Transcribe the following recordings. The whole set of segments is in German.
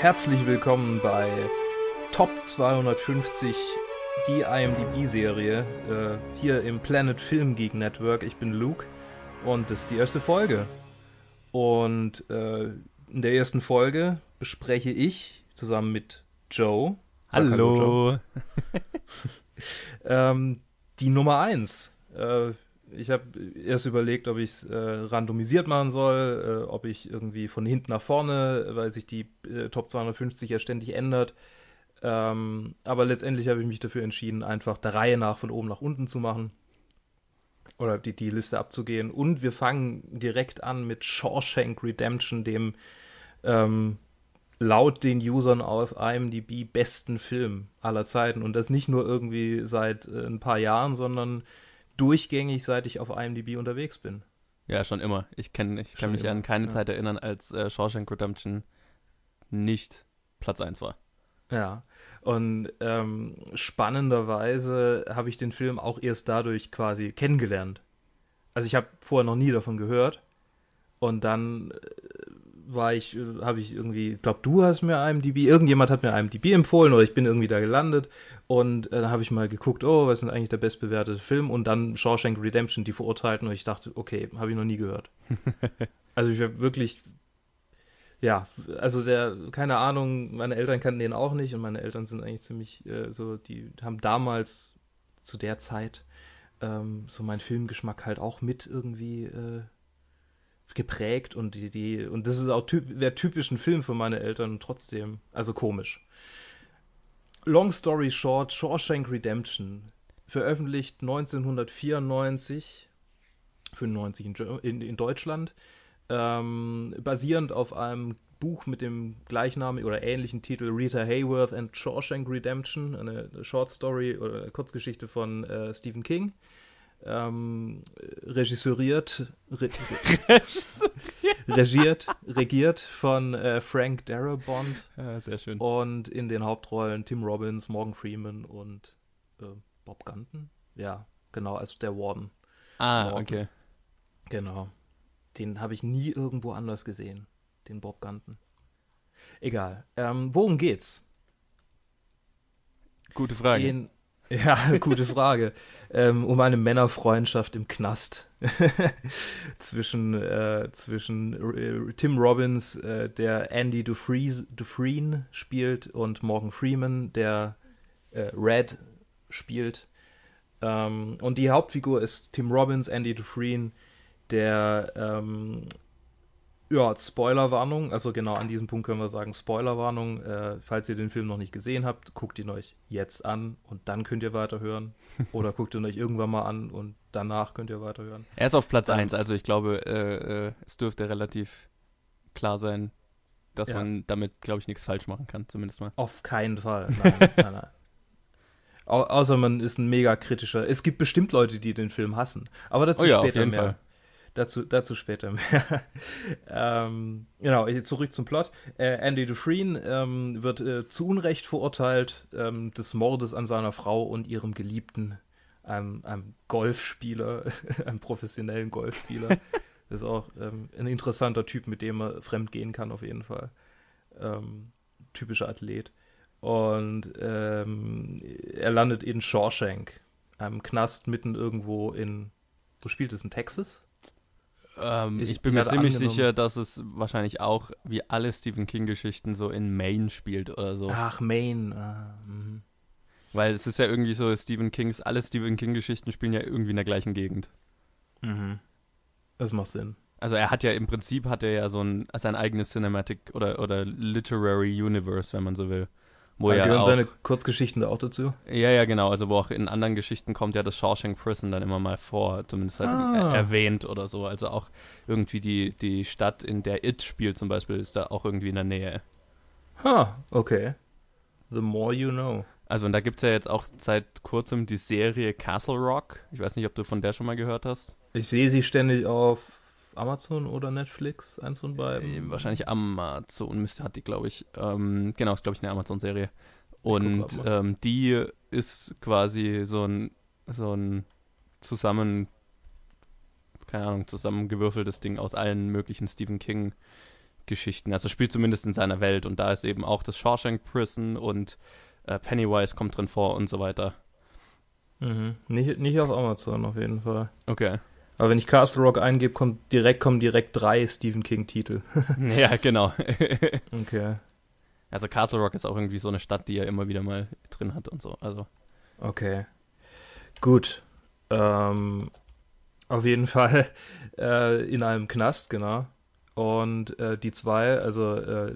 Herzlich willkommen bei Top 250, die IMDb-Serie, äh, hier im Planet Film Geek Network. Ich bin Luke und das ist die erste Folge. Und äh, in der ersten Folge bespreche ich zusammen mit Joe. Hallo. hallo Joe. ähm, die Nummer 1. Äh, ich habe erst überlegt, ob ich es äh, randomisiert machen soll, äh, ob ich irgendwie von hinten nach vorne, weil sich die äh, Top 250 ja ständig ändert. Ähm, aber letztendlich habe ich mich dafür entschieden, einfach der Reihe nach von oben nach unten zu machen. Oder die, die Liste abzugehen. Und wir fangen direkt an mit Shawshank Redemption, dem ähm, laut den Usern auf IMDb besten Film aller Zeiten. Und das nicht nur irgendwie seit äh, ein paar Jahren, sondern durchgängig, seit ich auf IMDb unterwegs bin. Ja, schon immer. Ich, kenn, ich kann mich immer. an keine ja. Zeit erinnern, als äh, Shawshank Redemption nicht Platz 1 war. Ja, und ähm, spannenderweise habe ich den Film auch erst dadurch quasi kennengelernt. Also ich habe vorher noch nie davon gehört und dann äh, war ich, äh, habe ich irgendwie, ich glaube, du hast mir IMDb, irgendjemand hat mir IMDb empfohlen oder ich bin irgendwie da gelandet und äh, dann habe ich mal geguckt, oh, was ist denn eigentlich der bestbewertete Film und dann Shawshank Redemption, die Verurteilten und ich dachte, okay, habe ich noch nie gehört. also ich war wirklich, ja, also der, keine Ahnung, meine Eltern kannten den auch nicht und meine Eltern sind eigentlich ziemlich äh, so, die haben damals zu der Zeit ähm, so meinen Filmgeschmack halt auch mit irgendwie äh, geprägt und die, die, und das ist auch typ, wäre typisch Film für meine Eltern und trotzdem, also komisch. Long story short, Shawshank Redemption, veröffentlicht 1994, 95 in, in, in Deutschland, ähm, basierend auf einem Buch mit dem gleichnamigen oder ähnlichen Titel Rita Hayworth and Shawshank Redemption, eine Short Story oder Kurzgeschichte von äh, Stephen King ähm, regisseuriert, re, regiert, regiert von äh, Frank Darabont. Ja, sehr schön. Und in den Hauptrollen Tim Robbins, Morgan Freeman und äh, Bob Gunton. Ja, genau, als der Warden. Ah, Morgan. okay. Genau. Den habe ich nie irgendwo anders gesehen, den Bob Gunton. Egal. Ähm, worum geht's? Gute Frage. In, ja, gute Frage. ähm, um eine Männerfreundschaft im Knast zwischen, äh, zwischen Tim Robbins, äh, der Andy Dufries, Dufresne spielt, und Morgan Freeman, der äh, Red spielt. Ähm, und die Hauptfigur ist Tim Robbins, Andy Dufresne, der ähm, ja, Spoilerwarnung, also genau an diesem Punkt können wir sagen, Spoilerwarnung. Äh, falls ihr den Film noch nicht gesehen habt, guckt ihn euch jetzt an und dann könnt ihr weiterhören. Oder guckt ihn euch irgendwann mal an und danach könnt ihr weiterhören. Er ist auf Platz 1, also ich glaube, äh, äh, es dürfte relativ klar sein, dass ja. man damit, glaube ich, nichts falsch machen kann, zumindest mal. Auf keinen Fall. Nein, nein, nein. Au außer man ist ein mega kritischer. Es gibt bestimmt Leute, die den Film hassen. Aber dazu oh ja, später mehr. Fall. Dazu, dazu später mehr. ähm, genau, zurück zum Plot. Äh, Andy Dufresne ähm, wird äh, zu Unrecht verurteilt ähm, des Mordes an seiner Frau und ihrem Geliebten, einem, einem Golfspieler, einem professionellen Golfspieler. das ist auch ähm, ein interessanter Typ, mit dem er fremd gehen kann, auf jeden Fall. Ähm, typischer Athlet. Und ähm, er landet in Shawshank, einem Knast mitten irgendwo in, wo spielt es, in Texas? Ähm, ich, ich, bin mir ziemlich angenommen. sicher, dass es wahrscheinlich auch wie alle Stephen King-Geschichten so in Maine spielt oder so. Ach, Maine. Ah, mhm. Weil es ist ja irgendwie so, Stephen Kings, alle Stephen King-Geschichten spielen ja irgendwie in der gleichen Gegend. Mhm. Das macht Sinn. Also er hat ja im Prinzip hat er ja so ein sein eigenes Cinematic oder oder Literary Universe, wenn man so will. Wo ja gehören auch, seine Kurzgeschichten da auch dazu? Ja, ja, genau. Also wo auch in anderen Geschichten kommt ja das Shawshank Prison dann immer mal vor, zumindest halt ah. erwähnt oder so. Also auch irgendwie die, die Stadt, in der It spielt zum Beispiel, ist da auch irgendwie in der Nähe. Ha, okay. The more you know. Also und da gibt es ja jetzt auch seit kurzem die Serie Castle Rock. Ich weiß nicht, ob du von der schon mal gehört hast. Ich sehe sie ständig auf Amazon oder Netflix, eins von beiden? Äh, wahrscheinlich Amazon müsste hat die, glaube ich. Ähm, genau, ist glaube ich eine Amazon-Serie. Und ähm, die ist quasi so ein so ein zusammen, keine Ahnung, zusammengewürfeltes Ding aus allen möglichen Stephen King Geschichten. Also spielt zumindest in seiner Welt und da ist eben auch das Shawshank Prison und äh, Pennywise kommt drin vor und so weiter. Mhm. Nicht, nicht auf Amazon auf jeden Fall. Okay. Aber wenn ich Castle Rock eingebe, kommt direkt, kommen direkt drei Stephen King-Titel. ja, genau. okay. Also Castle Rock ist auch irgendwie so eine Stadt, die er immer wieder mal drin hat und so. Also. Okay. Gut. Ähm, auf jeden Fall äh, in einem Knast, genau. Und äh, die zwei, also äh,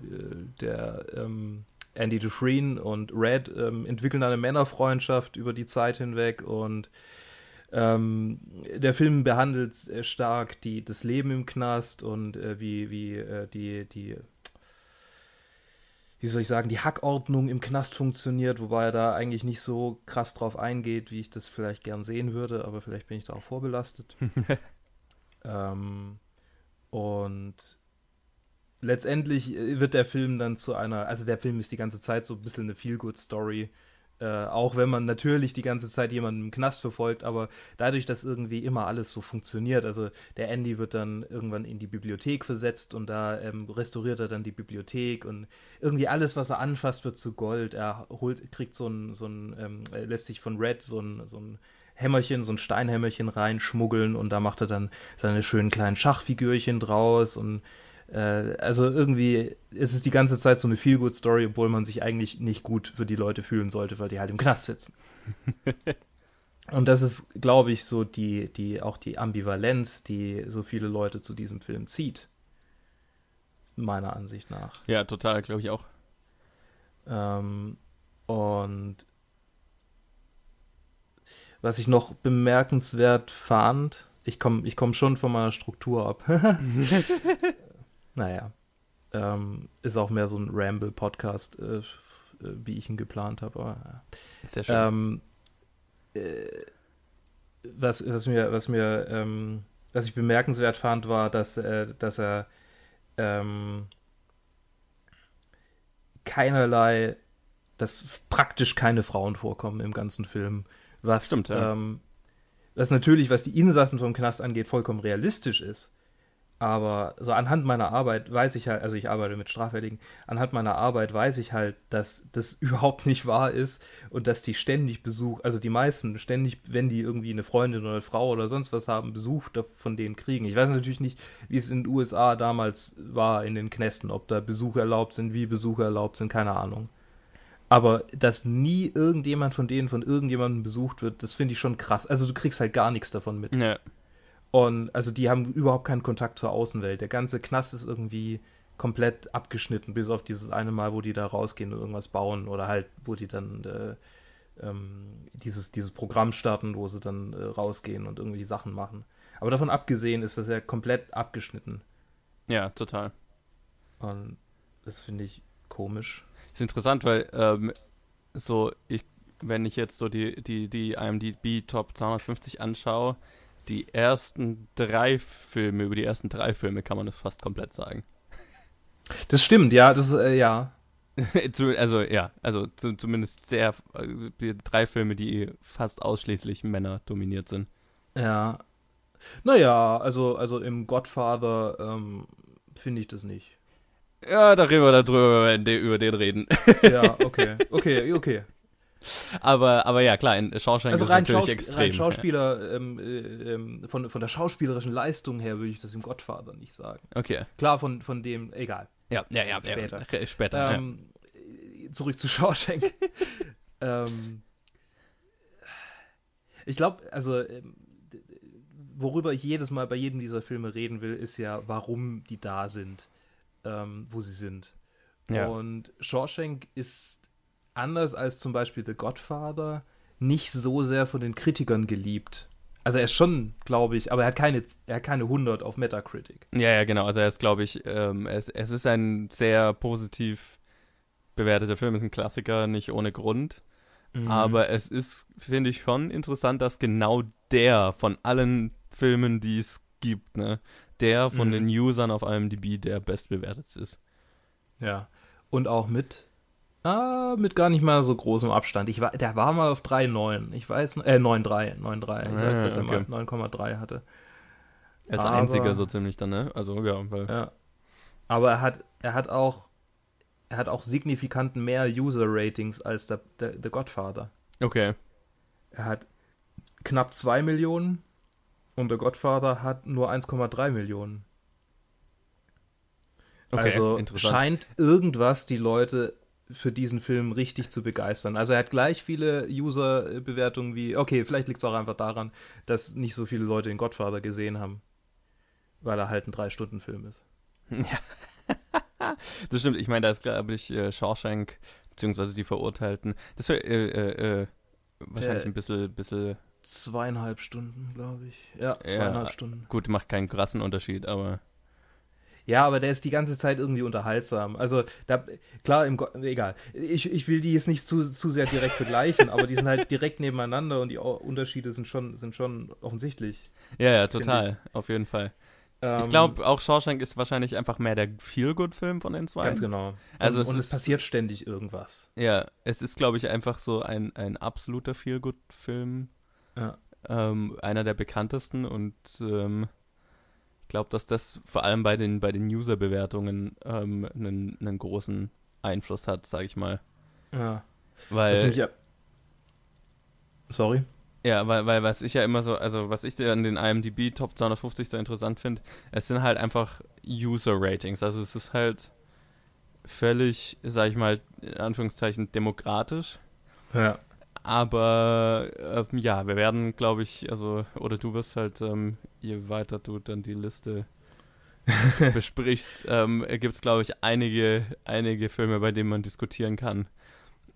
der ähm, Andy Dufresne und Red, ähm, entwickeln eine Männerfreundschaft über die Zeit hinweg und ähm, der Film behandelt stark die, das Leben im Knast und äh, wie, wie äh, die, die wie soll ich sagen, die Hackordnung im Knast funktioniert, wobei er da eigentlich nicht so krass drauf eingeht, wie ich das vielleicht gern sehen würde, aber vielleicht bin ich da auch vorbelastet. ähm, und letztendlich wird der Film dann zu einer, also der Film ist die ganze Zeit so ein bisschen eine Feel-Good-Story äh, auch wenn man natürlich die ganze Zeit jemanden im Knast verfolgt, aber dadurch, dass irgendwie immer alles so funktioniert, also der Andy wird dann irgendwann in die Bibliothek versetzt und da ähm, restauriert er dann die Bibliothek und irgendwie alles, was er anfasst, wird zu Gold. Er holt, kriegt so ein, so ein ähm, lässt sich von Red so ein, so ein Hämmerchen, so ein Steinhämmerchen reinschmuggeln und da macht er dann seine schönen kleinen Schachfigürchen draus und also irgendwie ist es die ganze Zeit so eine Feel-Good-Story, obwohl man sich eigentlich nicht gut für die Leute fühlen sollte, weil die halt im Knast sitzen. Und das ist, glaube ich, so die, die, auch die Ambivalenz, die so viele Leute zu diesem Film zieht. Meiner Ansicht nach. Ja, total, glaube ich auch. Ähm, und was ich noch bemerkenswert fand, ich komme ich komm schon von meiner Struktur ab. Naja. Ähm, ist auch mehr so ein Ramble-Podcast, äh, äh wie ich ihn geplant habe. Aber, Sehr schön. Ähm, äh, was, was mir, was mir, ähm, was ich bemerkenswert fand, war, dass, äh, dass er ähm, keinerlei, dass praktisch keine Frauen vorkommen im ganzen Film. Was, Stimmt, ja. ähm, was natürlich, was die Insassen vom Knast angeht, vollkommen realistisch ist. Aber so anhand meiner Arbeit weiß ich halt, also ich arbeite mit Strafwärtigen, anhand meiner Arbeit weiß ich halt, dass das überhaupt nicht wahr ist und dass die ständig Besuch, also die meisten ständig, wenn die irgendwie eine Freundin oder eine Frau oder sonst was haben, Besuch von denen kriegen. Ich weiß natürlich nicht, wie es in den USA damals war in den Knästen, ob da Besuche erlaubt sind, wie Besuche erlaubt sind, keine Ahnung. Aber dass nie irgendjemand von denen von irgendjemandem besucht wird, das finde ich schon krass. Also du kriegst halt gar nichts davon mit. Ja. Und also die haben überhaupt keinen Kontakt zur Außenwelt. Der ganze Knast ist irgendwie komplett abgeschnitten, bis auf dieses eine Mal, wo die da rausgehen und irgendwas bauen oder halt, wo die dann äh, ähm, dieses, dieses Programm starten, wo sie dann äh, rausgehen und irgendwie Sachen machen. Aber davon abgesehen ist das ja komplett abgeschnitten. Ja, total. Und das finde ich komisch. Ist interessant, weil ähm, so, ich, wenn ich jetzt so die, die, die IMDb Top 250 anschaue, die ersten drei Filme, über die ersten drei Filme kann man das fast komplett sagen. Das stimmt, ja, das äh, ja. also ja, also zu, zumindest sehr äh, drei Filme, die fast ausschließlich Männer dominiert sind. Ja. Naja, also, also im Godfather ähm, finde ich das nicht. Ja, da reden wir darüber, wenn wir über den reden. Ja, okay. Okay, okay aber, aber ja, klar, in Shawshank also ist rein natürlich Schaus extrem. Rein Schauspieler, ja. ähm, ähm, von, von der schauspielerischen Leistung her würde ich das im Godfather nicht sagen. Okay. Klar, von, von dem, egal. Ja, ja, ja. Später. Ja, später ähm, ja. Zurück zu Shawshank. ähm, ich glaube, also ähm, worüber ich jedes Mal bei jedem dieser Filme reden will, ist ja, warum die da sind, ähm, wo sie sind. Ja. Und Shawshank ist anders als zum Beispiel The Godfather, nicht so sehr von den Kritikern geliebt. Also er ist schon, glaube ich, aber er hat keine, er hat keine 100 auf Metacritic. Ja, ja, genau. Also er ist, glaube ich, ähm, es, es ist ein sehr positiv bewerteter Film, es ist ein Klassiker, nicht ohne Grund. Mhm. Aber es ist, finde ich, schon interessant, dass genau der von allen Filmen, die es gibt, ne, der von mhm. den Usern auf IMDb der bestbewertet ist. Ja. Und auch mit Ah, mit gar nicht mal so großem Abstand. Ich war, der war mal auf 3,9. Ich weiß, äh, 9,3. 9,3. Ich ah, weiß, dass okay. er mal 9,3 hatte. Als Aber, einziger so ziemlich dann, ne? Also, ja, weil. Ja. Aber er hat, er hat auch, er hat auch signifikant mehr User-Ratings als der, der, der Godfather. Okay. Er hat knapp 2 Millionen und der Godfather hat nur 1,3 Millionen. Okay, also interessant. scheint irgendwas die Leute für diesen Film richtig zu begeistern. Also er hat gleich viele User-Bewertungen wie, okay, vielleicht liegt es auch einfach daran, dass nicht so viele Leute den Godfather gesehen haben, weil er halt ein Drei-Stunden-Film ist. Ja. das stimmt. Ich meine, da ist, glaube ich, äh, Shawshank, beziehungsweise die Verurteilten. Das wäre äh, äh, äh, wahrscheinlich Der- ein bisschen, bisschen, Zweieinhalb Stunden, glaube ich. Ja, zweieinhalb Ja. Stunden. gut, macht keinen krassen Unterschied, aber Ja, aber der ist die ganze Zeit irgendwie unterhaltsam. Also, da, klar, im egal. Ich, ich will die jetzt nicht zu, zu sehr direkt vergleichen, aber die sind halt direkt nebeneinander und die Unterschiede sind schon, sind schon offensichtlich. ja, ja, total, auf jeden Fall. Ähm, ich glaube, auch Shawshank ist wahrscheinlich einfach mehr der Feel-Good-Film von den zwei. Ganz genau. Also und, es und es ist- passiert ständig irgendwas. Ja, es ist, glaube ich, einfach so ein, ein absoluter Feel-Good-Film. Ja. Ähm, einer der bekanntesten und ähm, glaube, dass das vor allem bei den, bei den User-Bewertungen ähm, einen, einen großen Einfluss hat, sage ich mal. Ja. Weil, ja Sorry. ja, weil, weil was ich ja immer so, also was ich an den IMDb Top 250 so interessant finde, es sind halt einfach User-Ratings. Also es ist halt völlig, sag ich mal, in Anführungszeichen demokratisch. Ja. Aber ähm, ja, wir werden, glaube ich, also, oder du wirst halt, ähm, je weiter du dann die Liste besprichst, ähm, gibt es, glaube ich, einige, einige Filme, bei denen man diskutieren kann.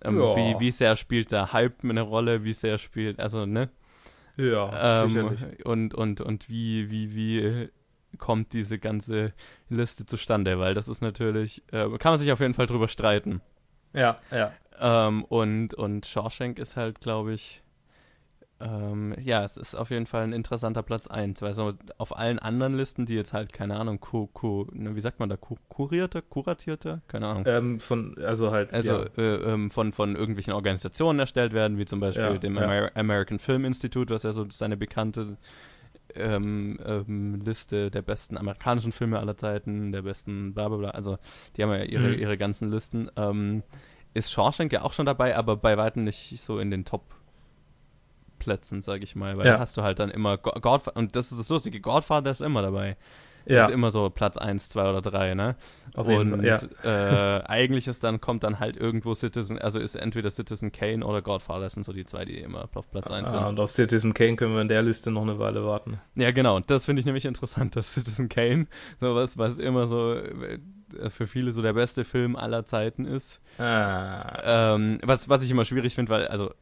Ähm, Ja. wie, wie sehr spielt der Hype eine Rolle, wie sehr spielt, also, ne? Ja, Ähm, sicherlich. und, und, und wie, wie, wie kommt diese ganze Liste zustande? Weil das ist natürlich, äh, kann man sich auf jeden Fall drüber streiten. Ja, ja. Ähm, und, und Shawshank ist halt, glaube ich, ähm, ja, es ist auf jeden Fall ein interessanter Platz 1, weil so auf allen anderen Listen, die jetzt halt, keine Ahnung, ku, ku, ne, wie sagt man da, ku, kurierte, kuratierte, keine Ahnung. Ähm, von, also halt. Also ja. äh, ähm, von, von irgendwelchen Organisationen erstellt werden, wie zum Beispiel Ja, dem ja. Amer American Film Institute, was ja so seine bekannte ähm, ähm, Liste der besten amerikanischen Filme aller Zeiten, der besten bla bla bla, also die haben ja ihre, Mhm. ihre ganzen Listen. Ähm, ist Shawshank ja auch schon dabei, aber bei weitem nicht so in den Top-Plätzen, sag ich mal, weil Ja. da hast du halt dann immer Go Godfather, und das ist das Lustige, Godfather ist immer dabei. ja, Ist immer so Platz 1, 2 oder 3, ne? auf und. Ja. äh, eigentlich ist dann, kommt dann halt irgendwo Citizen, also ist entweder Citizen Kane oder Godfather, sind so die zwei, die immer auf Platz 1 Ah, sind. und auf Citizen Kane können wir in der Liste noch eine Weile warten. Ja, genau, und das finde ich nämlich interessant, dass Citizen Kane, sowas, was immer so für viele so der beste Film aller Zeiten ist. Ah, Ähm, was, was ich immer schwierig finde, weil, also,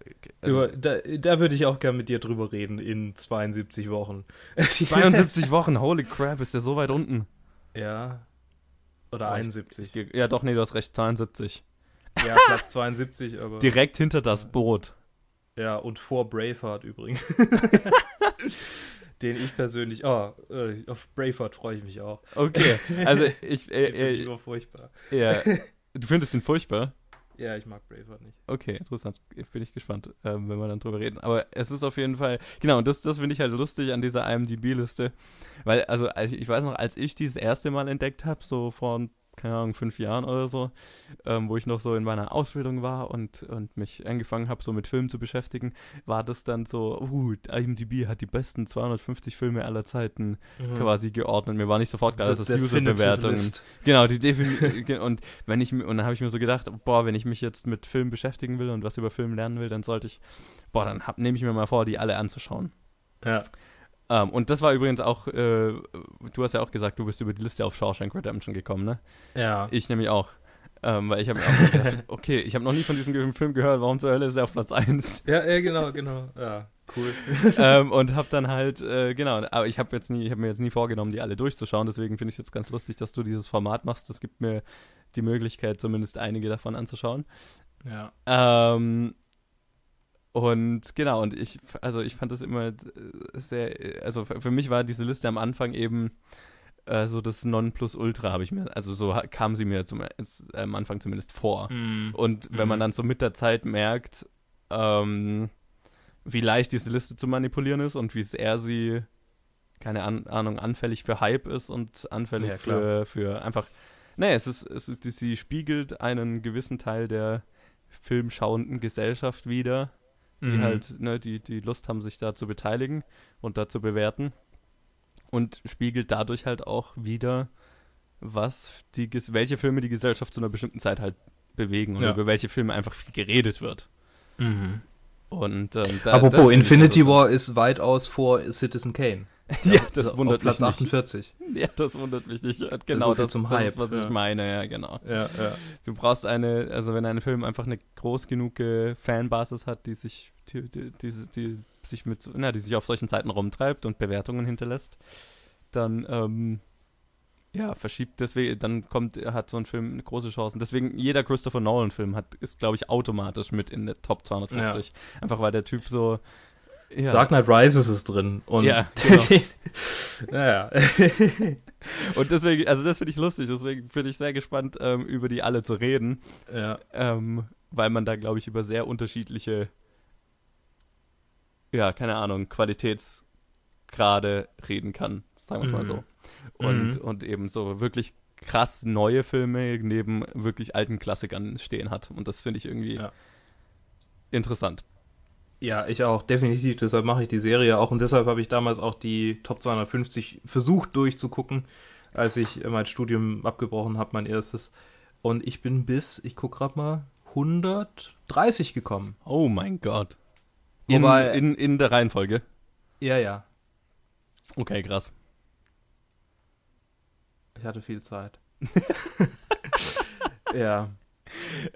also über, da da würde ich auch gerne mit dir drüber reden in 72 Wochen. 72 Wochen, holy crap, ist der so weit unten. ja. Oder Oh, ich- 71. Ich, ja, doch, nee, du hast recht, 72. ja, Platz 72, aber. Direkt hinter das Boot. Ja, und vor Braveheart übrigens. Den ich persönlich. Oh, äh, auf Braveheart freue ich mich auch. Okay, also ich, äh, äh, immer furchtbar. ja, du findest ihn furchtbar? Ja, ich mag Braveheart nicht. Okay, interessant. Bin ich gespannt, ähm, wenn wir dann drüber reden. Aber es ist auf jeden Fall, genau, und das, das finde ich halt lustig an dieser IMDb-Liste. Weil, also, als ich, weiß noch, als ich die das erste Mal entdeckt habe, so vor, keine Ahnung, fünf Jahren oder so, ähm, wo ich noch so in meiner Ausbildung war und, und mich angefangen habe, so mit Filmen zu beschäftigen, war das dann so, uh, IMDb hat die besten 250 Filme aller Zeiten quasi geordnet. Mir war nicht sofort klar, dass das User-Bewertungen List. Genau, die Definition. und wenn ich und dann habe ich mir so gedacht, boah, wenn ich mich jetzt mit Film beschäftigen will und was über Film lernen will, dann sollte ich, boah, dann hab- nehme ich mir mal vor, die alle anzuschauen. Ja. Ähm, und das war übrigens auch, äh, du hast ja auch gesagt, du bist über die Liste auf Shawshank Redemption gekommen, ne? Ja. Ich nämlich auch. Ähm, weil ich habe mir auch gedacht, okay, ich habe noch nie von diesem Film gehört, warum zur Hölle ist er auf Platz 1? Ja, ja, genau, genau. Ja, cool. ähm, und habe dann halt, äh, genau, aber ich habe jetzt nie, ich habe mir jetzt nie vorgenommen, die alle durchzuschauen, deswegen finde ich jetzt ganz lustig, dass du dieses Format machst. Das gibt mir die Möglichkeit, zumindest einige davon anzuschauen. Ja. Ähm, und genau, und ich, also ich fand das immer äh, sehr, also für mich war diese Liste am Anfang eben äh, so das Nonplusultra, habe ich mir, also so kam sie mir zum, ins, am Anfang zumindest vor. Mhm. Und wenn man Mhm. dann so mit der Zeit merkt, ähm, wie leicht diese Liste zu manipulieren ist und wie sehr sie, keine An Ahnung, anfällig für Hype ist und anfällig Ja, für, für einfach Nee, es ist, es ist, sie spiegelt einen gewissen Teil der filmschauenden Gesellschaft wieder, die mhm. halt, ne, die, die Lust haben, sich da zu beteiligen und da zu bewerten. Und spiegelt dadurch halt auch wieder, was die, welche Filme die Gesellschaft zu einer bestimmten Zeit halt bewegen und ja. über welche Filme einfach viel geredet wird. Mhm. Und ähm, da, Apropos, Infinity War ist weitaus vor Citizen Kane. ja, das wundert Platz mich 48. nicht. Ja, das wundert mich nicht. Genau, so das, zum das Hype. ist, was ja. ich meine, ja, genau. Ja, ja. Du brauchst eine, also wenn ein Film einfach eine groß genug Fanbasis hat, die sich, die, die, die, die sich mit, na, die sich auf solchen Zeiten rumtreibt und Bewertungen hinterlässt, dann, ähm, ja, verschiebt deswegen, dann kommt, hat so ein Film eine große Chance. Deswegen, jeder Christopher Nolan-Film hat, ist, glaube ich, automatisch mit in der Top 250. Ja. Einfach weil der Typ so. Ja. Dark Knight Rises ist drin. Und ja, genau. naja. und deswegen, also das finde ich lustig, deswegen bin ich sehr gespannt, ähm, über die alle zu reden. Ja. Ähm, weil man da, glaube ich, über sehr unterschiedliche, ja, keine Ahnung, Qualitätsgrade reden kann. Sagen wir es mhm. mal so. Und, mhm. und eben so wirklich krass neue Filme neben wirklich alten Klassikern stehen hat. Und das finde ich irgendwie ja. interessant. Ja, ich auch, definitiv. Deshalb mache ich die Serie auch. Und deshalb habe ich damals auch die Top 250 versucht durchzugucken, als ich mein Studium abgebrochen habe, mein erstes. Und ich bin bis, ich gucke gerade mal, 130 gekommen. Oh mein Gott. In, Wobei, in, in der Reihenfolge? Ja, ja. Okay, krass. Ich hatte viel Zeit. ja.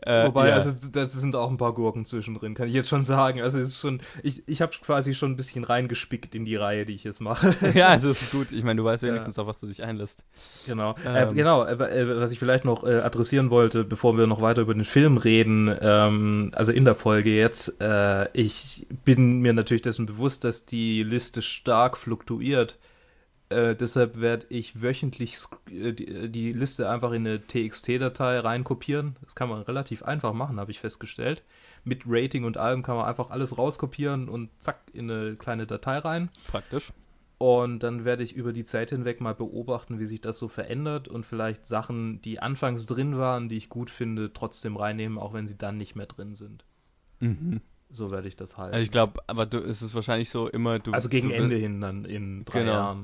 Äh, Wobei, ja. also da sind auch ein paar Gurken zwischendrin, kann ich jetzt schon sagen. Also es ist schon, ich, ich habe quasi schon ein bisschen reingespickt in die Reihe, die ich jetzt mache. ja, also es ist gut. Ich meine, du weißt wenigstens ja. auf was du dich einlässt. Genau. Äh, ähm. Äh, genau, äh, was ich vielleicht noch äh, adressieren wollte, bevor wir noch weiter über den Film reden, ähm, also in der Folge jetzt, äh, ich bin mir natürlich dessen bewusst, dass die Liste stark fluktuiert. Äh, deshalb werde ich wöchentlich äh, die, äh, die, Liste einfach in eine TXT-Datei reinkopieren. Das kann man relativ einfach machen, habe ich festgestellt. Mit Rating und allem kann man einfach alles rauskopieren und zack in eine kleine Datei rein. Praktisch. Und dann werde ich über die Zeit hinweg mal beobachten, wie sich das so verändert und vielleicht Sachen, die anfangs drin waren, die ich gut finde, trotzdem reinnehmen, auch wenn sie dann nicht mehr drin sind. Mhm. So werde ich das halten. Also ich glaube, aber du, ist es wahrscheinlich so immer du. Also gegen du, Ende hin dann in drei genau. Jahren.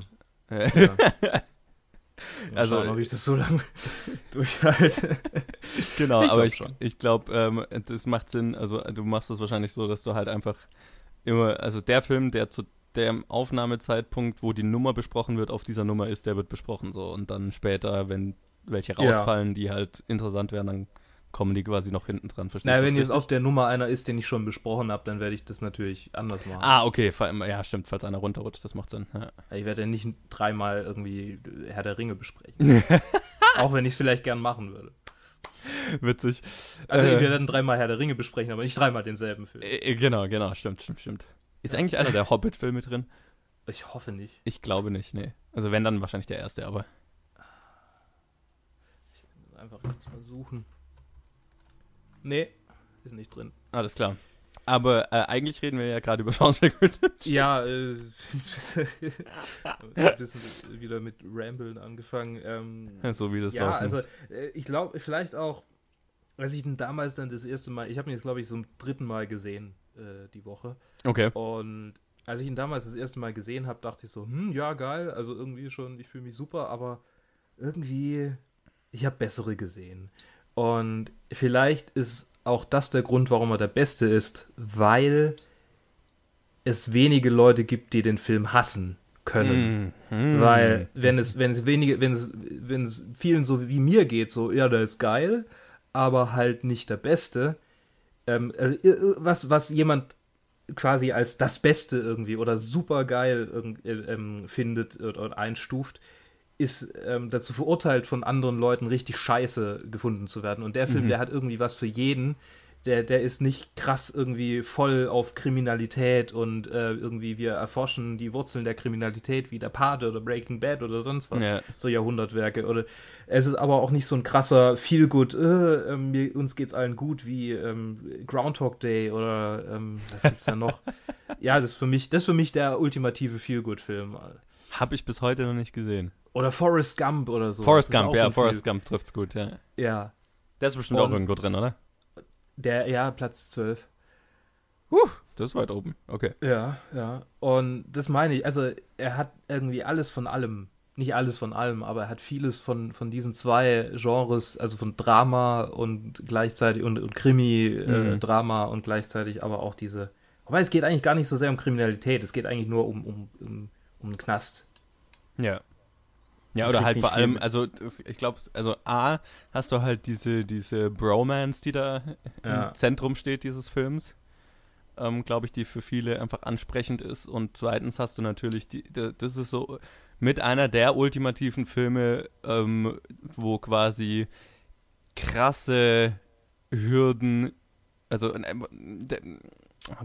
Ja. also, schauen, ob ich das so lange durchhalte. genau, ich aber ich, ich glaube, ähm, das macht Sinn. Also, du machst das wahrscheinlich so, dass du halt einfach immer, also der Film, der zu dem Aufnahmezeitpunkt, wo die Nummer besprochen wird, auf dieser Nummer ist, der wird besprochen so. Und dann später, wenn welche rausfallen, ja. die halt interessant werden, dann kommen die quasi noch hinten dran. Verstehst naja, wenn jetzt auf der Nummer einer ist, den ich schon besprochen habe, dann werde ich das natürlich anders machen. Ah, okay. Ja, stimmt, falls einer runterrutscht, das macht Sinn. Ja. Ich werde ja nicht dreimal irgendwie Herr der Ringe besprechen. Auch wenn ich es vielleicht gern machen würde. Witzig. Also äh, wir werden dreimal Herr der Ringe besprechen, aber nicht dreimal denselben Film. Äh, genau, genau, stimmt, stimmt, stimmt. Ist eigentlich einer der Hobbit-Filme drin? Ich hoffe nicht. Ich glaube nicht, nee. Also wenn, dann wahrscheinlich der erste, aber. Ich einfach jetzt mal suchen. Nee, ist nicht drin. Alles klar. Aber äh, eigentlich reden wir ja gerade über Soundtrack. ja, äh, ein bisschen wieder mit Ramblen angefangen. Ähm, so wie das Ja, also äh, ich glaube, vielleicht auch, als ich denn damals dann das erste Mal, ich habe ihn jetzt glaube ich zum dritten Mal gesehen äh, die Woche. Okay. Und als ich ihn damals das erste Mal gesehen habe, dachte ich so, hm, ja, geil, also irgendwie schon, ich fühle mich super, aber irgendwie, ich habe bessere gesehen. Und vielleicht ist auch das der Grund, warum er der Beste ist, weil es wenige Leute gibt, die den Film hassen können. Mm, mm. Weil wenn es, wenn es wenige, wenn es, wenn es vielen so wie mir geht, so, ja, der ist geil, aber halt nicht der Beste, ähm, äh, äh, was, was jemand quasi als das Beste irgendwie oder super geil äh, ähm, findet oder einstuft, ist ähm, dazu verurteilt, von anderen Leuten richtig scheiße gefunden zu werden. Und der Film, mhm. der hat irgendwie was für jeden. Der, der ist nicht krass irgendwie voll auf Kriminalität und äh, irgendwie wir erforschen die Wurzeln der Kriminalität wie der Pate oder Breaking Bad oder sonst was. Ja. So Jahrhundertwerke. Oder es ist aber auch nicht so ein krasser Feel-Good, äh, äh, uns geht's allen gut wie ähm, Groundhog Day oder ähm, was gibt's da noch? ja, das ist für mich, das ist für mich der ultimative Feel-Good-Film. Habe ich bis heute noch nicht gesehen. Oder Forrest Gump oder so. Forrest Gump, ja, so Forrest. Gump trifft's gut, ja. Ja, Der ist bestimmt Und- auch irgendwo drin, oder? der, ja, Platz 12. Das ist weit oben. Okay. Ja, ja. Und das meine ich, also er hat irgendwie alles von allem. Nicht alles von allem, aber er hat vieles von, von diesen zwei Genres, also von Drama und gleichzeitig und, und Krimi, äh, Mhm. Drama und gleichzeitig aber auch diese. Wobei es geht eigentlich gar nicht so sehr um Kriminalität, es geht eigentlich nur um, um, um, um einen Knast. Ja. Ja, oder halt vor allem, also das, ich glaube, also A, hast du halt diese, diese Bromance, die da Ja. im Zentrum steht dieses Films, ähm, glaube ich, die für viele einfach ansprechend ist. Und zweitens hast du natürlich, die, das ist so mit einer der ultimativen Filme, ähm, wo quasi krasse Hürden, also äh,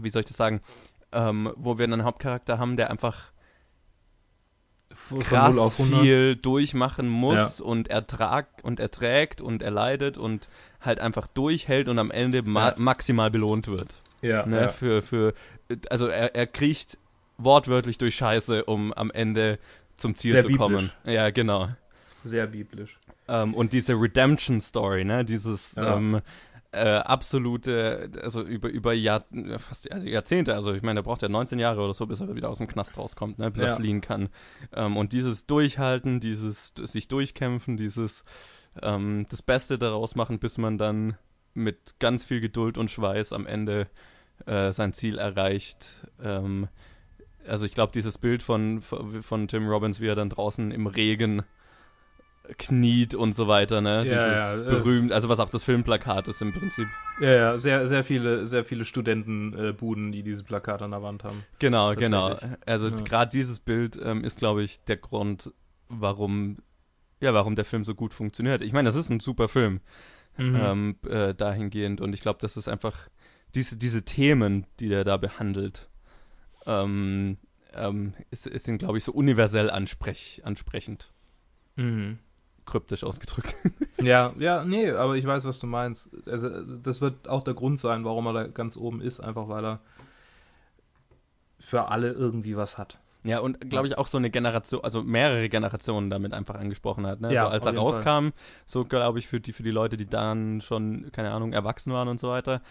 wie soll ich das sagen, ähm, wo wir einen Hauptcharakter haben, der einfach krass 0 auf 100. viel durchmachen muss und ertrag und erträgt und erleidet und halt einfach durchhält und am Ende ma Ja. maximal belohnt wird. Ja, Ne? ja. Für, für, also er, er kriecht wortwörtlich durch Scheiße, um am Ende zum Ziel Sehr zu biblisch. kommen. Ja, genau. sehr biblisch. Ähm, und diese Redemption Story, ne, dieses Ja. ähm, äh, absolute, also über, über Jahr, fast also Jahrzehnte, also ich meine, er braucht ja 19 Jahre oder so, bis er wieder aus dem Knast rauskommt, ne, bis Ja. er fliehen kann. Ähm, und dieses Durchhalten, dieses sich durchkämpfen, dieses ähm, das Beste daraus machen, bis man dann mit ganz viel Geduld und Schweiß am Ende äh, sein Ziel erreicht. Ähm, also ich glaube, dieses Bild von, von Tim Robbins, wie er dann draußen im Regen kniet und so weiter, ne? Ja, Dieses ja, äh, berühmt, also was auch das Filmplakat ist im Prinzip. Ja, ja, sehr, sehr viele, sehr viele Studentenbuden, die diese Plakate an der Wand haben. Genau, genau. Also Ja. gerade dieses Bild ähm, ist, glaube ich, der Grund, warum, ja, warum der Film so gut funktioniert. Ich meine, das ist ein super Film Mhm. ähm, äh, dahingehend und ich glaube, das ist einfach diese, diese Themen, die der da behandelt, ähm, ähm, ist, ist sind, glaube ich, so universell ansprech, ansprechend, Mhm. Kryptisch ausgedrückt. Ja, ja, nee, aber ich weiß, was du meinst. Also, das wird auch der Grund sein, warum er da ganz oben ist, einfach weil er für alle irgendwie was hat. Ja, und glaube ich auch so eine Generation, also mehrere Generationen damit einfach angesprochen hat. Ne? Ja, so als er rauskam, so glaube ich für die, für die Leute, die dann schon, keine Ahnung, erwachsen waren und so weiter.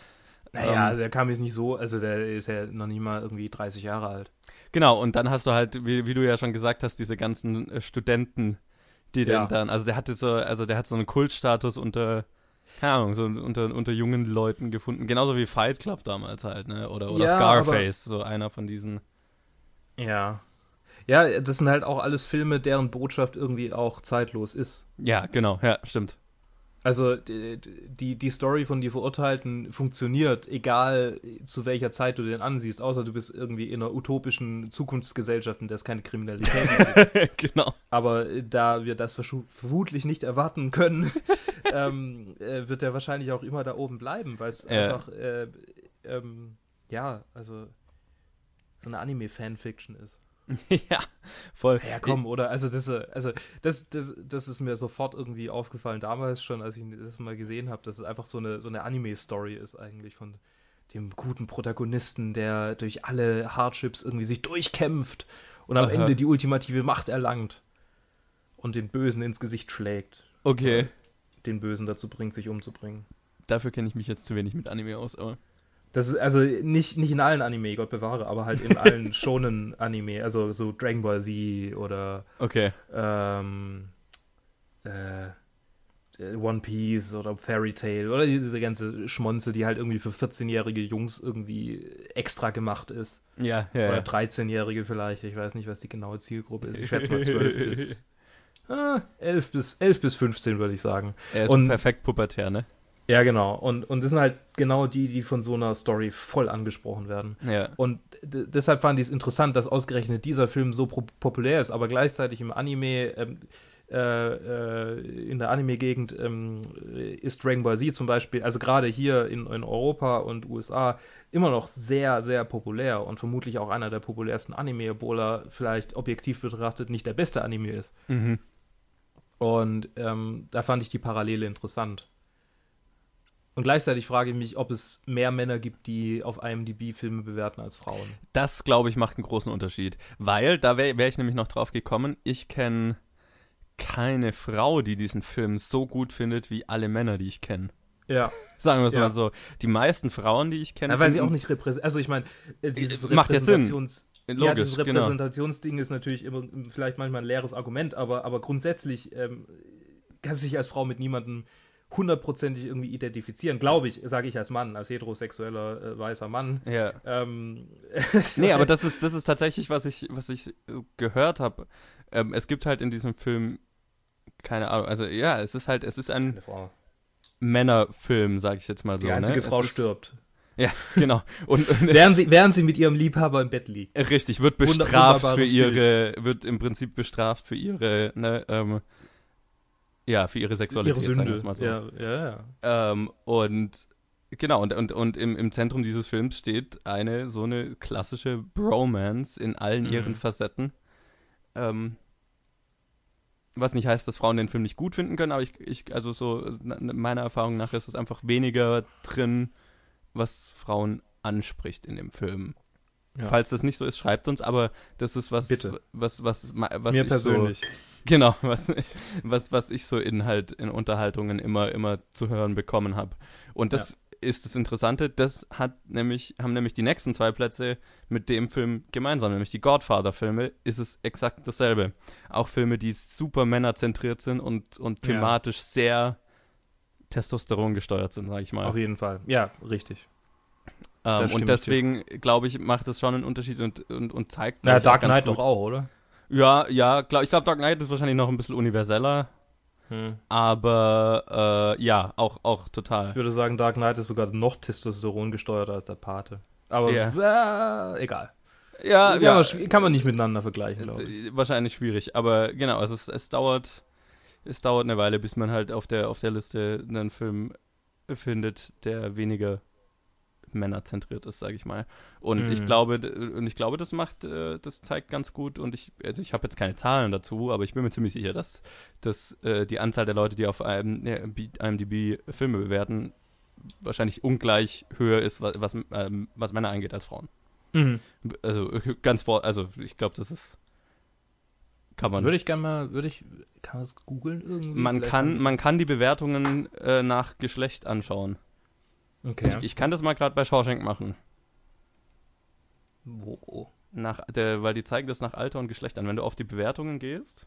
Naja, Ähm, also der kam jetzt nicht so, also der ist ja noch nicht mal irgendwie 30 Jahre alt. Genau, und dann hast du halt, wie, wie du ja schon gesagt hast, diese ganzen äh, Studenten, die Ja. denn dann, also der hatte so, also der hat so einen Kultstatus unter, keine Ahnung, so unter, unter jungen Leuten gefunden. Genauso wie Fight Club damals halt, ne? Oder, oder Ja, Scarface, so einer von diesen. Ja. Ja, das sind halt auch alles Filme, deren Botschaft irgendwie auch zeitlos ist. Ja, genau, ja, stimmt. Also die, die, die Story von die Verurteilten funktioniert, egal zu welcher Zeit du den ansiehst, außer du bist irgendwie in einer utopischen Zukunftsgesellschaft, in der es keine Kriminalität gibt. genau. Aber äh, da wir das vermutlich nicht erwarten können, ähm, äh, wird er wahrscheinlich auch immer da oben bleiben, weil es Ja. einfach, äh, ähm, ja, also so eine Anime-Fanfiction ist. ja, voll. Ja, komm, oder? Also, das, äh, also das, das, das ist mir sofort irgendwie aufgefallen, damals schon, als ich das mal gesehen habe, dass es einfach so eine, so eine Anime-Story ist, eigentlich von dem guten Protagonisten, der durch alle Hardships irgendwie sich durchkämpft und am Aha. Ende die ultimative Macht erlangt und den Bösen ins Gesicht schlägt, Okay, den Bösen dazu bringt, sich umzubringen. dafür kenne ich mich jetzt zu wenig mit Anime aus, aber. Das ist also nicht, nicht in allen Anime, Gott bewahre, aber halt in allen schonen Anime, also so Dragon Ball Z oder Okay. ähm, äh, One Piece oder Fairy Tail oder diese ganze Schmonze, die halt irgendwie für 14-jährige Jungs irgendwie extra gemacht ist. Ja, ja. Oder ja. 13-jährige vielleicht. Ich weiß nicht, was die genaue Zielgruppe ist. Ich schätze mal 12 bis. Ah, 11 bis 11 bis 15 würde ich sagen. Er ist Und- perfekt pubertär, ne? Ja, genau. Und, und das sind halt genau die, die von so einer Story voll angesprochen werden. Ja. Und deshalb fand ich es interessant, dass ausgerechnet dieser Film so populär ist, aber gleichzeitig im Anime, ähm, äh, äh, in der Anime-Gegend ähm, ist Dragon Ball Z zum Beispiel, also gerade hier in, in Europa und USA, immer noch sehr, sehr populär und vermutlich auch einer der populärsten Anime, obwohl er vielleicht objektiv betrachtet nicht der beste Anime ist. Mhm. Und ähm, da fand ich die Parallele interessant. Und gleichzeitig frage ich mich, ob es mehr Männer gibt, die auf IMDb Filme bewerten als Frauen. Das, glaube ich, macht einen großen Unterschied. Weil, da wäre wär ich nämlich noch drauf gekommen, ich kenne keine Frau, die diesen Film so gut findet wie alle Männer, die ich kenne. Ja. Sagen wir es Ja. mal so. Die meisten Frauen, die ich kenne, Ja, weil sie auch nicht repräsentieren. Also ich meine, äh, dieses Macht ja Sinn. Repräsentations- ja, logisch, dieses genau. Repräsentationsding ist natürlich immer vielleicht manchmal ein leeres Argument, aber, aber grundsätzlich ähm, kannst du dich als Frau mit niemandem hundertprozentig irgendwie identifizieren, glaube ich, sage ich als Mann, als heterosexueller äh, weißer Mann. Ja. Ähm, Nee, aber das ist, das ist tatsächlich, was ich, was ich äh, gehört habe. Ähm, es gibt halt in diesem Film, keine Ahnung, also ja, es ist halt, es ist ein. Männerfilm, sag ich jetzt mal so. Die einzige ne? Frau ist, stirbt. Ja, genau. Und, und Während sie, während sie mit ihrem Liebhaber im Bett liegt. richtig, wird bestraft für ihre, wird im Prinzip bestraft für ihre, ne, ähm, ja, für ihre Sexualität, Ihre Sünde. es mal so. Ja, ja, ja. Ähm, und genau, und, und, und im, im Zentrum dieses Films steht eine so eine klassische Bromance in allen Mhm. ihren Facetten. Ähm, was nicht heißt, dass Frauen den Film nicht gut finden können, aber ich, ich also so, meiner Erfahrung nach ist es einfach weniger drin, was Frauen anspricht in dem Film. Ja. Falls das nicht so ist, schreibt uns, aber das ist was, Bitte. was, was, was, was Mir ich persönlich. So, Genau, was, was, was ich so in halt in Unterhaltungen immer, immer zu hören bekommen habe. Und das ist das Interessante, das hat nämlich, haben nämlich die nächsten zwei Plätze mit dem Film gemeinsam, nämlich die Godfather-Filme, ist es exakt dasselbe. Auch Filme, die super männerzentriert sind und, und Ja. thematisch sehr Testosteron gesteuert sind, sag ich mal. Auf jeden Fall. Ja, richtig. Ähm, und deswegen, glaube ich, macht das schon einen Unterschied und, und, und zeigt. Na, Dark Knight gut. doch auch, oder? Ja, ja, glaub, ich glaube, Dark Knight ist wahrscheinlich noch ein bisschen universeller, Hm. aber äh, ja, auch, auch total. Ich würde sagen, Dark Knight ist sogar noch Testosteron gesteuerter als der Pate. Aber Ja. äh, egal. Ja, kann, ja, man, schwi- kann man nicht miteinander vergleichen, glaube ich. äh, wahrscheinlich schwierig, aber genau, es, es dauert, es dauert eine Weile, bis man halt auf der, auf der Liste einen Film findet, der weniger männerzentriert ist, sage ich mal. Und ich Mhm. glaube, d- und ich glaube, das macht, äh, das zeigt ganz gut. Und ich, also ich habe jetzt keine Zahlen dazu, aber ich bin mir ziemlich sicher, dass, dass äh, die Anzahl der Leute, die auf einem, IMDb Filme bewerten, wahrscheinlich ungleich höher ist, was, was, ähm, was Männer angeht als Frauen. Mhm. Also ganz vor, also ich glaube, das ist kann man. Würde ich gerne mal, würde ich, kann man das googeln irgendwie? man kann, man kann die Bewertungen äh, nach Geschlecht anschauen. Okay. Ich, ich kann das mal gerade bei Shawshank machen. Wo? Nach der, weil die zeigen das nach Alter und Geschlecht an. Wenn du auf die Bewertungen gehst,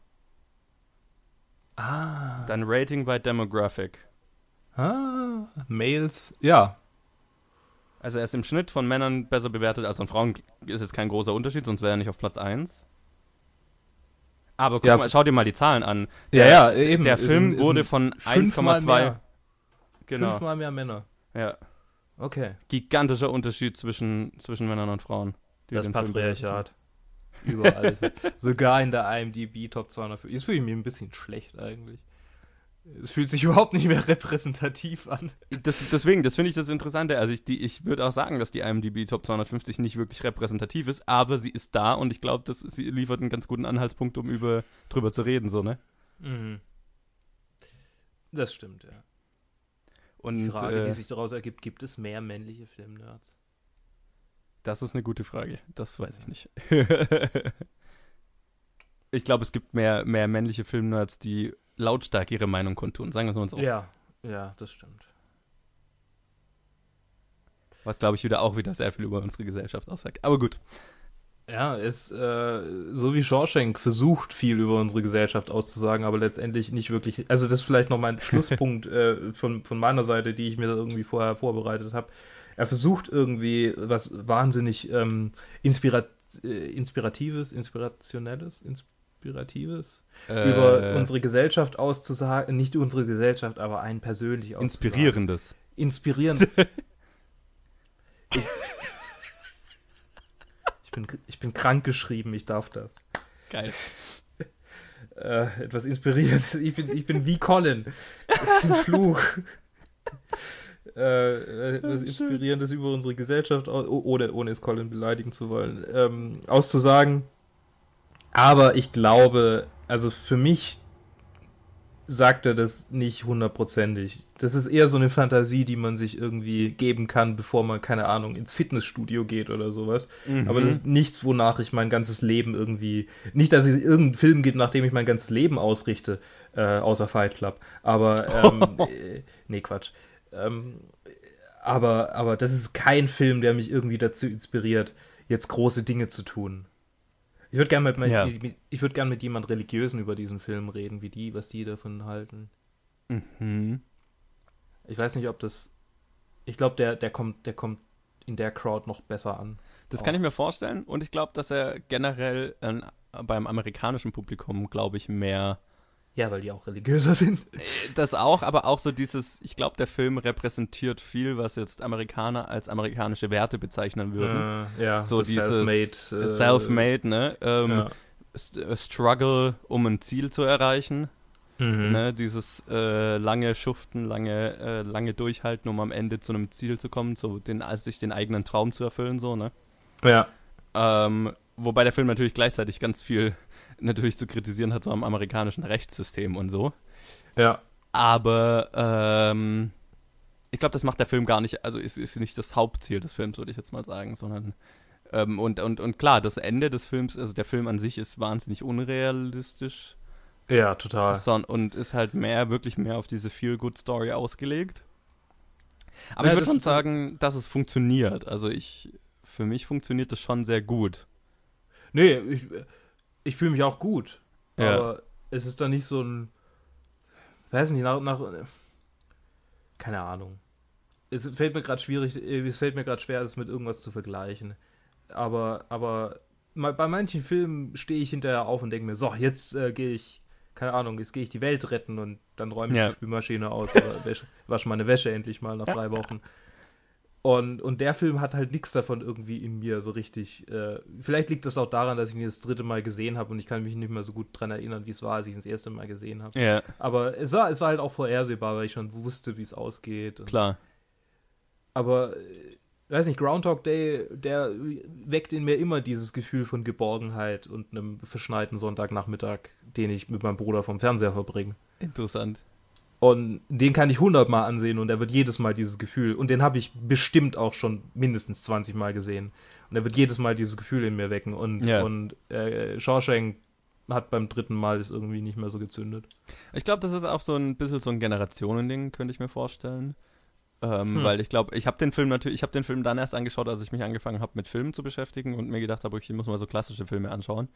Ah. dann Rating by Demographic. ah. Mails. Ja. Also er ist im Schnitt von Männern besser bewertet als von Frauen. Ist jetzt kein großer Unterschied, sonst wäre er nicht auf Platz 1. Aber guck Ja, mal, schau dir mal die Zahlen an. Ja, Der- ja, eben. Der Film ein- wurde von fünfmal 1,2. mehr. Genau. Fünfmal mehr Männer. Ja. Okay. Gigantischer Unterschied zwischen, zwischen Männern und Frauen. die Das. Patriarchat. Überall. Sogar in der IMDb Top 200. Jetzt fühle ich mich ein bisschen schlecht eigentlich. Es fühlt sich überhaupt nicht mehr repräsentativ an. Das, deswegen, das finde ich das Interessante. Also ich, die- ich würde auch sagen, dass die IMDb Top 250 nicht wirklich repräsentativ ist, aber sie ist da und ich glaube, dass sie liefert einen ganz guten Anhaltspunkt, um über drüber zu reden, so, ne? Mhm. Das stimmt, ja. Und Die Frage, äh, die sich daraus ergibt, gibt es mehr männliche Filmnerds? das ist eine gute Frage. Das weiß ich nicht. ich glaube, es gibt mehr, mehr männliche Filmnerds, die lautstark ihre Meinung kundtun, sagen wir es mal so. Ja, ja, das stimmt. Was, glaube ich, wieder auch wieder sehr viel über unsere Gesellschaft aussagt. Aber gut. Ja, es, äh, so wie Shawshank versucht, viel über unsere Gesellschaft auszusagen, aber letztendlich nicht wirklich. Also, das ist vielleicht noch mein Schlusspunkt äh, von, von meiner Seite, die ich mir irgendwie vorher vorbereitet habe. Er versucht irgendwie was wahnsinnig ähm, Inspira äh, Inspiratives, Inspirationelles, Inspiratives über Äh, unsere Gesellschaft auszusagen. Nicht unsere Gesellschaft, aber einen persönlich auszusagen. Inspirierendes. Inspirierend. ich, bin, ich bin krank geschrieben, ich darf das. Geil. Äh, etwas inspirierendes. Ich bin, ich bin wie Colin. Das ist ein Fluch. Äh, etwas Inspirierendes über unsere Gesellschaft, oh- ohne, ohne es Colin beleidigen zu wollen, ähm, auszusagen. Aber ich glaube, also für mich sagt er das nicht hundertprozentig. Das ist eher so eine Fantasie, die man sich irgendwie geben kann, bevor man, keine Ahnung, ins Fitnessstudio geht oder sowas. Mhm. Aber das ist nichts, wonach ich mein ganzes Leben irgendwie. Nicht, dass es irgendeinen Film gibt, nachdem ich mein ganzes Leben ausrichte, äh, außer Fight Club. Aber, ähm, äh, nee, Quatsch. Ähm, aber, aber das ist kein Film, der mich irgendwie dazu inspiriert, jetzt große Dinge zu tun. Ich würde gerne mit, ja. ich würd gern mit jemand Religiösen über diesen Film reden, wie die, was die davon halten. Mhm. Ich weiß nicht, ob das. Ich glaube, der, der kommt, der kommt in der Crowd noch besser an. Das kann ich mir vorstellen und ich glaube, dass er generell äh, beim amerikanischen Publikum, glaube ich, mehr ja, weil die auch religiöser sind. Äh, das auch, aber auch so dieses, ich glaube, der Film repräsentiert viel, was jetzt Amerikaner als amerikanische Werte bezeichnen würden. Äh, ja, so dieses Self-made, äh, self-made ne? Ähm, ja. Äh, Struggle, um ein Ziel zu erreichen. Mhm. Ne? Dieses äh, lange Schuften, lange, äh, lange Durchhalten, um am Ende zu einem Ziel zu kommen, so den, sich den eigenen Traum zu erfüllen, so, ne? Ja. Ähm, wobei der Film natürlich gleichzeitig ganz viel natürlich zu kritisieren hat, so am amerikanischen Rechtssystem und so. Ja. Aber ähm, ich glaube, das macht der Film gar nicht, also ist, ist nicht das Hauptziel des Films, würde ich jetzt mal sagen, sondern ähm, und, und, und klar, das Ende des Films, also der Film an sich ist wahnsinnig unrealistisch. Ja, total. Und ist halt mehr, wirklich mehr auf diese Feel-Good-Story ausgelegt. Aber ja, ich würde schon sagen, dass es funktioniert. Also ich, für mich funktioniert das schon sehr gut. Nee, ich, ich fühle mich auch gut. Ja. Aber es ist dann nicht so ein. Weiß nicht, nach. nach keine Ahnung. Es fällt mir gerade schwierig, es fällt mir gerade schwer, es mit irgendwas zu vergleichen. Aber, aber bei manchen Filmen stehe ich hinterher auf und denke mir, so, jetzt äh, gehe ich, keine Ahnung, jetzt gehe ich die Welt retten und dann räume ich ja. die Spülmaschine aus oder wasche meine Wäsche endlich mal nach drei Wochen. Und, und der Film hat halt nichts davon irgendwie in mir so richtig. Äh, vielleicht liegt das auch daran, dass ich ihn das dritte Mal gesehen habe und ich kann mich nicht mehr so gut dran erinnern, wie es war, als ich ihn das erste Mal gesehen habe. Ja. Aber es war, es war halt auch vorhersehbar, weil ich schon wusste, wie es ausgeht. Klar. Aber, äh, weiß nicht, Groundhog Day, der weckt in mir immer dieses Gefühl von Geborgenheit und einem verschneiten Sonntagnachmittag, den ich mit meinem Bruder vom Fernseher verbringe. Interessant. Und den kann ich hundertmal ansehen und er wird jedes Mal dieses Gefühl, und den habe ich bestimmt auch schon mindestens 20 Mal gesehen. Und er wird jedes Mal dieses Gefühl in mir wecken. Und, ja. und äh, Shawshank hat beim dritten Mal es irgendwie nicht mehr so gezündet. Ich glaube, das ist auch so ein bisschen so ein Generationending, könnte ich mir vorstellen. Ähm, hm. Weil ich glaube, ich habe den Film natürlich, ich habe den Film dann erst angeschaut, als ich mich angefangen habe mit Filmen zu beschäftigen und mir gedacht habe, ich muss mal so klassische Filme anschauen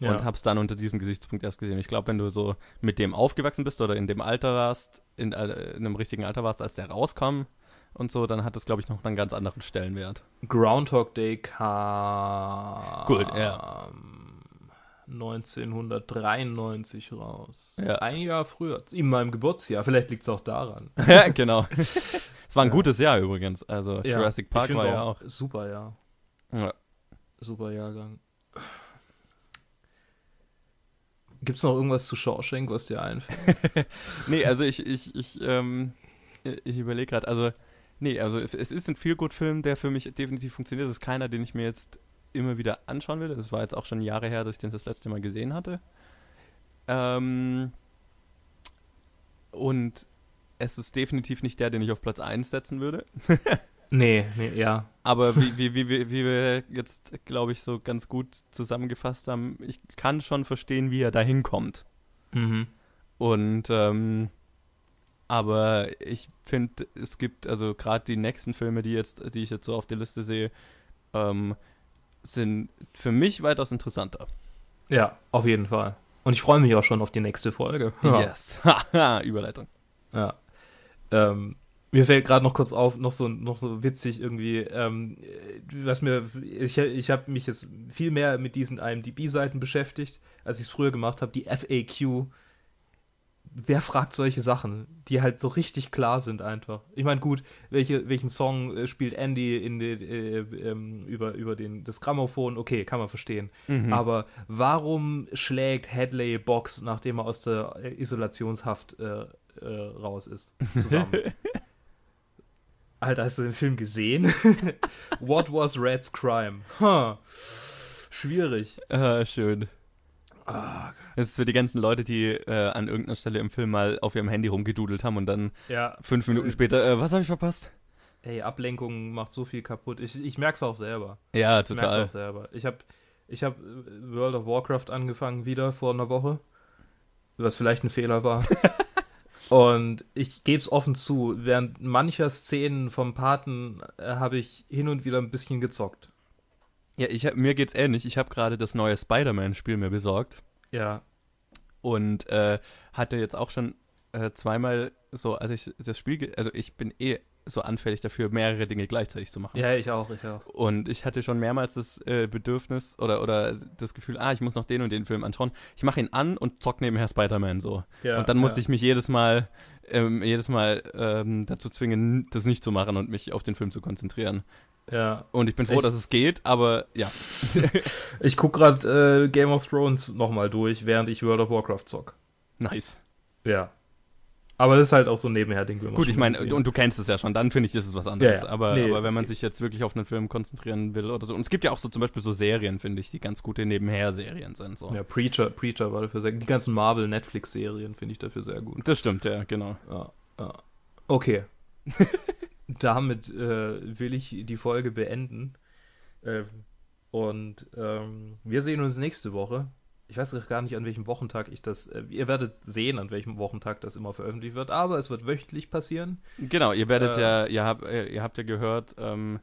ja. und hab's dann unter diesem Gesichtspunkt erst gesehen. Ich glaube, wenn du so mit dem aufgewachsen bist oder in dem Alter warst, in, äh, in einem richtigen Alter warst, als der rauskam und so, dann hat das, glaube ich, noch einen ganz anderen Stellenwert. Groundhog Day kam Gut, ja. 1993 raus. Ja. Ein Jahr früher, in meinem Geburtsjahr. Vielleicht liegt es auch daran. ja, genau. Es war ein ja. gutes Jahr übrigens. Also ja, Jurassic Park war ja auch. Super Jahr. Ja. Super Jahrgang. Gibt es noch irgendwas zu Shawshank, was dir einfällt? nee, also ich, ich, ich, ähm, ich überlege gerade, also, nee, also es ist ein Feel-Good-Film, der für mich definitiv funktioniert. Es ist keiner, den ich mir jetzt immer wieder anschauen will. Das war jetzt auch schon Jahre her, dass ich den das letzte Mal gesehen hatte. Ähm, und es ist definitiv nicht der, den ich auf Platz 1 setzen würde. Nee, nee, ja. Aber wie, wie, wie, wie, wie wir jetzt, glaube ich, so ganz gut zusammengefasst haben, ich kann schon verstehen, wie er da hinkommt. Mhm. Und, ähm, aber ich finde, es gibt, also gerade die nächsten Filme, die jetzt, die ich jetzt so auf der Liste sehe, ähm, sind für mich weitaus interessanter. Ja, auf jeden Fall. Und ich freue mich auch schon auf die nächste Folge. Yes. Überleitung. Ja. Ähm, mir fällt gerade noch kurz auf, noch so, noch so witzig irgendwie, ähm, was mir, ich, ich habe mich jetzt viel mehr mit diesen IMDb-Seiten beschäftigt, als ich es früher gemacht habe, die FAQ. Wer fragt solche Sachen, die halt so richtig klar sind einfach? Ich meine, gut, welche, welchen Song äh, spielt Andy in de, äh, äh, über, über den, das Grammophon? Okay, kann man verstehen. Mhm. Aber warum schlägt Hadley Box, nachdem er aus der Isolationshaft äh, äh, raus ist, zusammen? Alter, hast du den Film gesehen? What was Red's crime? Huh. Schwierig. Ah, schön. Ah, das ist für die ganzen Leute, die äh, an irgendeiner Stelle im Film mal auf ihrem Handy rumgedudelt haben und dann ja. fünf Minuten später, äh, was habe ich verpasst? Ey, Ablenkung macht so viel kaputt. Ich, ich merke es auch selber. Ja, total. Ich merke auch selber. Ich habe ich hab World of Warcraft angefangen wieder vor einer Woche, was vielleicht ein Fehler war. und ich gebe es offen zu, während mancher Szenen vom Paten äh, habe ich hin und wieder ein bisschen gezockt. Ja, ich hab, mir geht's ähnlich. Ich habe gerade das neue Spider-Man-Spiel mir besorgt. Ja. Und äh, hatte jetzt auch schon äh, zweimal so, als ich das Spiel, also ich bin eh so anfällig dafür, mehrere Dinge gleichzeitig zu machen. Ja, ich auch, ich auch. Und ich hatte schon mehrmals das äh, Bedürfnis oder, oder das Gefühl, ah, ich muss noch den und den Film anschauen. Ich mache ihn an und zock nebenher Spider-Man so. Ja, und dann musste ja. ich mich jedes Mal, ähm, jedes Mal ähm, dazu zwingen, das nicht zu machen und mich auf den Film zu konzentrieren. Ja. Und ich bin froh, ich, dass es geht, aber ja. ich gucke gerade äh, Game of Thrones nochmal durch, während ich World of Warcraft zock. Nice. Ja. Aber das ist halt auch so ein Nebenher-Ding. Gut, ich meine, und du kennst es ja schon, dann finde ich, ist es was anderes. Ja, ja. Aber, nee, aber wenn man geht. sich jetzt wirklich auf einen Film konzentrieren will oder so. Und es gibt ja auch so zum Beispiel so Serien, finde ich, die ganz gute Nebenher-Serien sind. So. Ja, Preacher, Preacher war dafür sehr gut. Die ganzen Marvel-Netflix-Serien finde ich dafür sehr gut. Das stimmt, ja, genau. Ja, ja. Okay. Damit äh, will ich die Folge beenden. Äh, und ähm, wir sehen uns nächste Woche ich weiß gar nicht, an welchem Wochentag ich das. Äh, ihr werdet sehen, an welchem Wochentag das immer veröffentlicht wird, aber es wird wöchentlich passieren. Genau, ihr werdet äh, ja, ihr habt, äh, ihr habt ja gehört, ähm,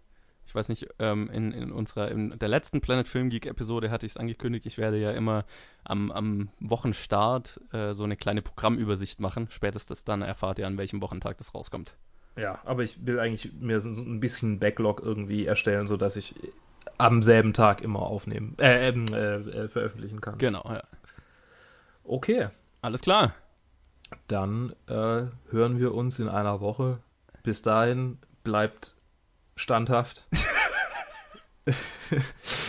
ich weiß nicht, ähm, in, in unserer, in der letzten Planet Film Geek Episode hatte ich es angekündigt, ich werde ja immer am, am Wochenstart äh, so eine kleine Programmübersicht machen. Spätestens dann erfahrt ihr, an welchem Wochentag das rauskommt. Ja, aber ich will eigentlich mir so ein bisschen Backlog irgendwie erstellen, sodass ich am selben Tag immer aufnehmen, äh, ähm, äh, äh, veröffentlichen kann. Genau, ja. Okay. Alles klar. Dann äh, hören wir uns in einer Woche. Bis dahin bleibt standhaft.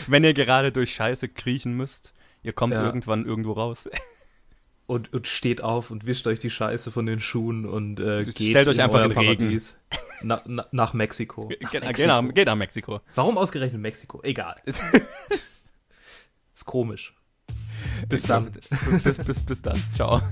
Wenn ihr gerade durch Scheiße kriechen müsst, ihr kommt ja. irgendwann irgendwo raus. Und, und steht auf und wischt euch die Scheiße von den Schuhen und äh, geht Stellt euch einfach in Paradies. Na, na, nach Mexiko. Ge Mexiko. Geht, nach, geht nach Mexiko. Warum ausgerechnet Mexiko? Egal. ist komisch. Bis dann. bis, bis, bis dann. Ciao.